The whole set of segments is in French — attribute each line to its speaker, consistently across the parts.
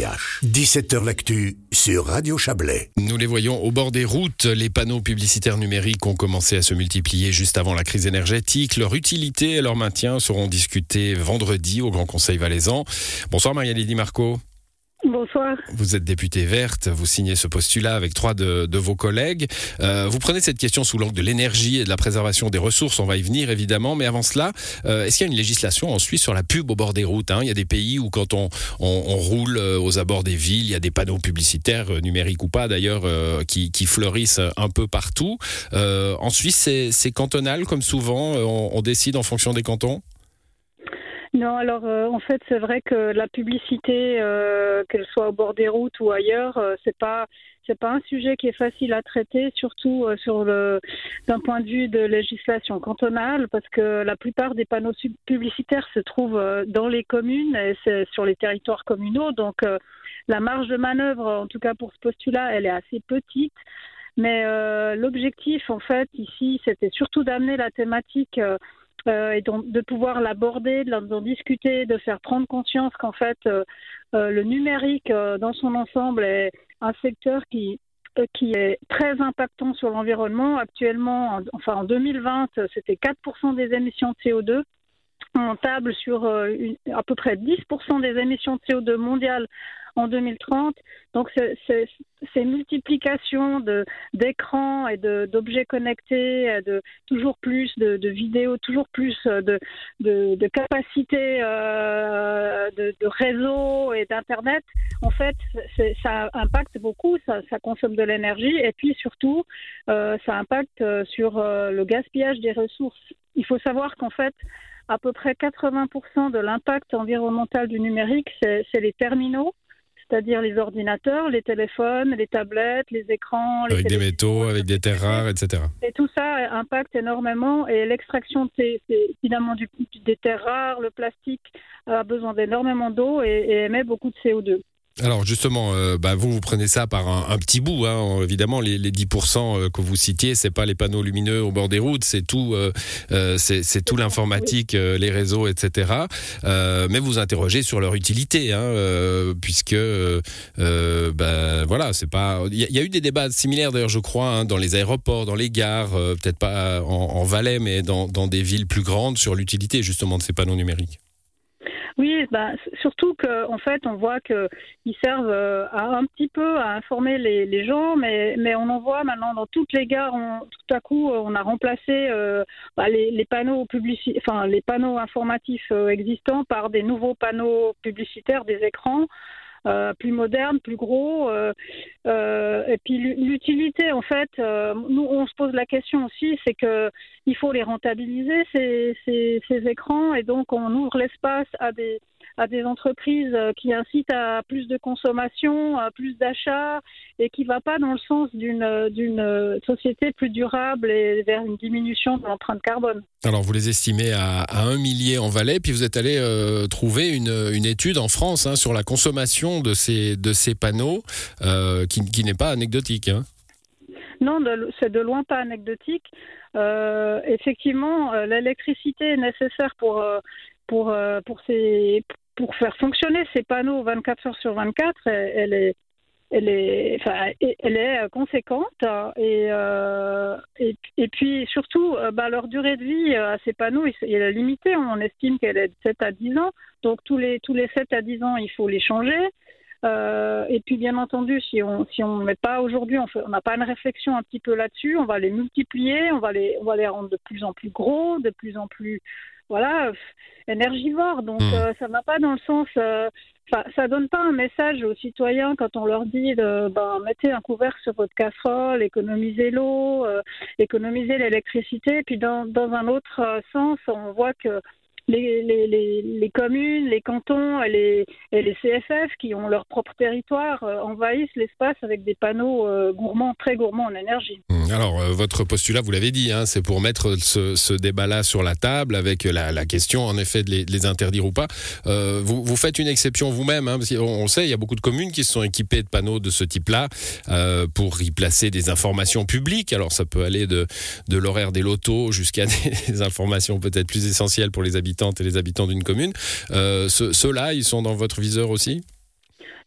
Speaker 1: 17h L'actu sur Radio Chablais.
Speaker 2: Nous les voyons au bord des routes. Les panneaux publicitaires numériques ont commencé à se multiplier juste avant la crise énergétique. Leur utilité et leur maintien seront discutés vendredi au Grand Conseil valaisan. Bonsoir Maria-Lydie Marco.
Speaker 3: Bonsoir.
Speaker 2: Vous êtes députée verte, vous signez ce postulat avec trois de, vos collègues. Euh, vous prenez cette question sous l'angle de l'énergie et de la préservation des ressources, on va y venir évidemment, mais avant cela, euh, est-ce qu'il y a une législation en Suisse sur la pub au bord des routes hein? Il y a des pays où quand on, roule euh, aux abords des villes, il y a des panneaux publicitaires, numériques ou pas d'ailleurs, qui, fleurissent un peu partout. en Suisse, c'est cantonal comme souvent, on décide en fonction des cantons?
Speaker 3: Non, alors euh, en fait, c'est vrai que la publicité, euh, qu'elle soit au bord des routes ou ailleurs, euh, c'est pas c'est pas un sujet qui est facile à traiter, surtout sur le d'un point de vue de législation cantonale, parce que la plupart des panneaux publicitaires se trouvent dans les communes et c'est sur les territoires communaux, donc la marge de manœuvre, en tout cas pour ce postulat, elle est assez petite. Mais l'objectif, en fait, ici, c'était surtout d'amener la thématique euh, et donc de pouvoir l'aborder, d'en discuter, de faire prendre conscience qu'en fait euh, euh, le numérique dans son ensemble est un secteur qui est très impactant sur l'environnement. Actuellement, en, enfin en 2020, c'était 4% des émissions de CO2. On table sur à peu près 10% des émissions de CO2 mondiales en 2030. Donc ces multiplications d'écrans et d'objets connectés, de toujours plus de, vidéos, toujours plus de, de, capacités euh, de, réseau et d'internet, en fait, ça impacte beaucoup, ça, consomme de l'énergie et puis surtout, euh, ça impacte sur euh, le gaspillage des ressources. Il faut savoir qu'en fait, à peu près 80% de l'impact environnemental du numérique, c'est les terminaux c'est-à-dire les ordinateurs, les téléphones, les tablettes, les écrans.
Speaker 2: avec des métaux, avec des terres rares, etc.
Speaker 3: Et tout ça impacte énormément et l'extraction de du, des terres rares, le plastique a besoin d'énormément d'eau et, et émet beaucoup de CO2.
Speaker 2: Alors justement, euh, bah, vous vous prenez ça par un, petit bout. Hein. Évidemment, les, 10% euh, que vous citiez, c'est pas les panneaux lumineux au bord des routes, c'est tout, euh, c'est tout l'informatique, les réseaux, etc. mais vous interrogez sur leur utilité, hein, puisque bah, voilà, c'est pas. Il y, a eu des débats similaires d'ailleurs, je crois, hein, dans les aéroports, dans les gares, peut-être pas en, Valais, mais dans, dans des villes plus grandes, sur l'utilité justement de ces panneaux numériques.
Speaker 3: Oui, bah, surtout qu'en en fait, on voit qu'ils servent euh, un petit peu à informer les, gens, mais, on en voit maintenant dans toutes les gares. On, tout à coup, on a remplacé euh, bah, les, panneaux publici les panneaux informatifs euh, existants par des nouveaux panneaux publicitaires, des écrans. Euh, plus moderne, plus gros. Euh, euh, et puis l'utilité, en fait, nous on se pose la question aussi, c'est que il faut les rentabiliser ces, ces, ces écrans, et donc on ouvre l'espace à des à des entreprises euh, qui incitent à plus de consommation, à plus d'achats et qui ne va pas dans le sens d'une d'une société plus durable et vers une diminution de l'empreinte carbone.
Speaker 2: Alors vous les estimez à, un millier en Valais, puis vous êtes allé euh, trouver une, une, étude en France hein, sur la consommation de ces, de ces panneaux euh, qui, qui n'est pas anecdotique. Hein.
Speaker 3: Non, c'est de loin pas anecdotique. effectivement, l'électricité est nécessaire pour pour pour ces pour faire fonctionner ces panneaux 24 heures sur 24, elle est, elle est, enfin, elle est euh, conséquente et, euh, et, et, puis surtout euh, bah, leur durée de vie à ces panneaux elle est limitée. On estime qu'elle est de 7 à 10 ans. Donc tous les, tous les 7 à 10 ans, il faut les changer. Euh, et puis bien entendu, si on si on met pas aujourd'hui, on n'a pas une réflexion un petit peu là-dessus, on va les multiplier, on va les on va les rendre de plus en plus gros, de plus en plus voilà, énergivore. Donc hmm. euh, ça ne va pas dans le sens. Euh, ça donne pas un message aux citoyens quand on leur dit de, ben, mettez un couvercle sur votre casserole, économisez l'eau, euh, économisez l'électricité. Puis dans, dans un autre sens, on voit que les, communes, les cantons et les, CFF qui ont leur propre territoire euh, envahissent l'espace avec des panneaux euh, gourmands, très gourmands en énergie.
Speaker 2: Mmh. Alors, euh, votre postulat, vous l'avez dit, hein, c'est pour mettre ce, débat-là sur la table avec la, question, en effet, de les, interdire ou pas. Vous, faites une exception vous-même, hein, parce qu'on sait, il y a beaucoup de communes qui se sont équipées de panneaux de ce type-là pour y placer des informations publiques. Alors, ça peut aller de l'horaire des lotos jusqu'à des informations peut-être plus essentielles pour les habitants et les habitants d'une commune. Euh, ceux-là, ils sont dans votre viseur aussi?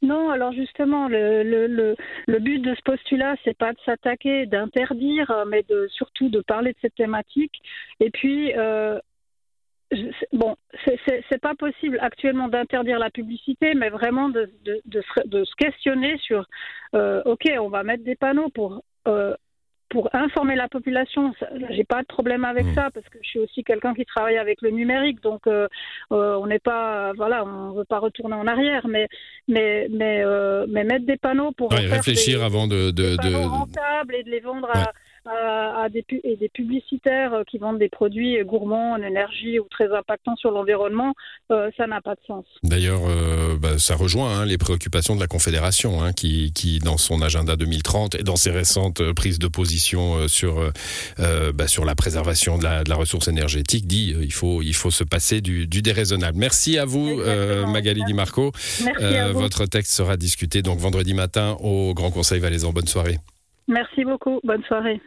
Speaker 3: Non, alors justement, le, but de ce postulat, c'est pas de s'attaquer, d'interdire, mais de, surtout de parler de cette thématique. Et puis, euh, bon, c'est pas possible actuellement d'interdire la publicité, mais vraiment de se questionner sur, euh, ok, on va mettre des panneaux pour euh, pour informer la population, j'ai pas de problème avec mmh. ça parce que je suis aussi quelqu'un qui travaille avec le numérique, donc euh, euh, on n'est pas, voilà, on veut pas retourner en arrière, mais mais mais euh, mais mettre des panneaux pour
Speaker 2: réfléchir avant de, de,
Speaker 3: de... rentables et de les vendre à à, des, et des publicitaires euh, qui vendent des produits gourmands en énergie ou très impactants sur l'environnement, euh, ça n'a pas de sens.
Speaker 2: D'ailleurs, euh, bah, ça rejoint hein, les préoccupations de la Confédération, hein, qui, qui, dans son agenda 2030 et dans ses récentes prises de position sur, bah, sur la préservation de la, de la ressource énergétique, dit il faut, il faut se passer du, du déraisonnable. Merci à vous, Magali Di Marco. Votre texte sera discuté donc vendredi matin au Grand Conseil Valaisan. Bonne soirée.
Speaker 3: Merci beaucoup. Bonne soirée.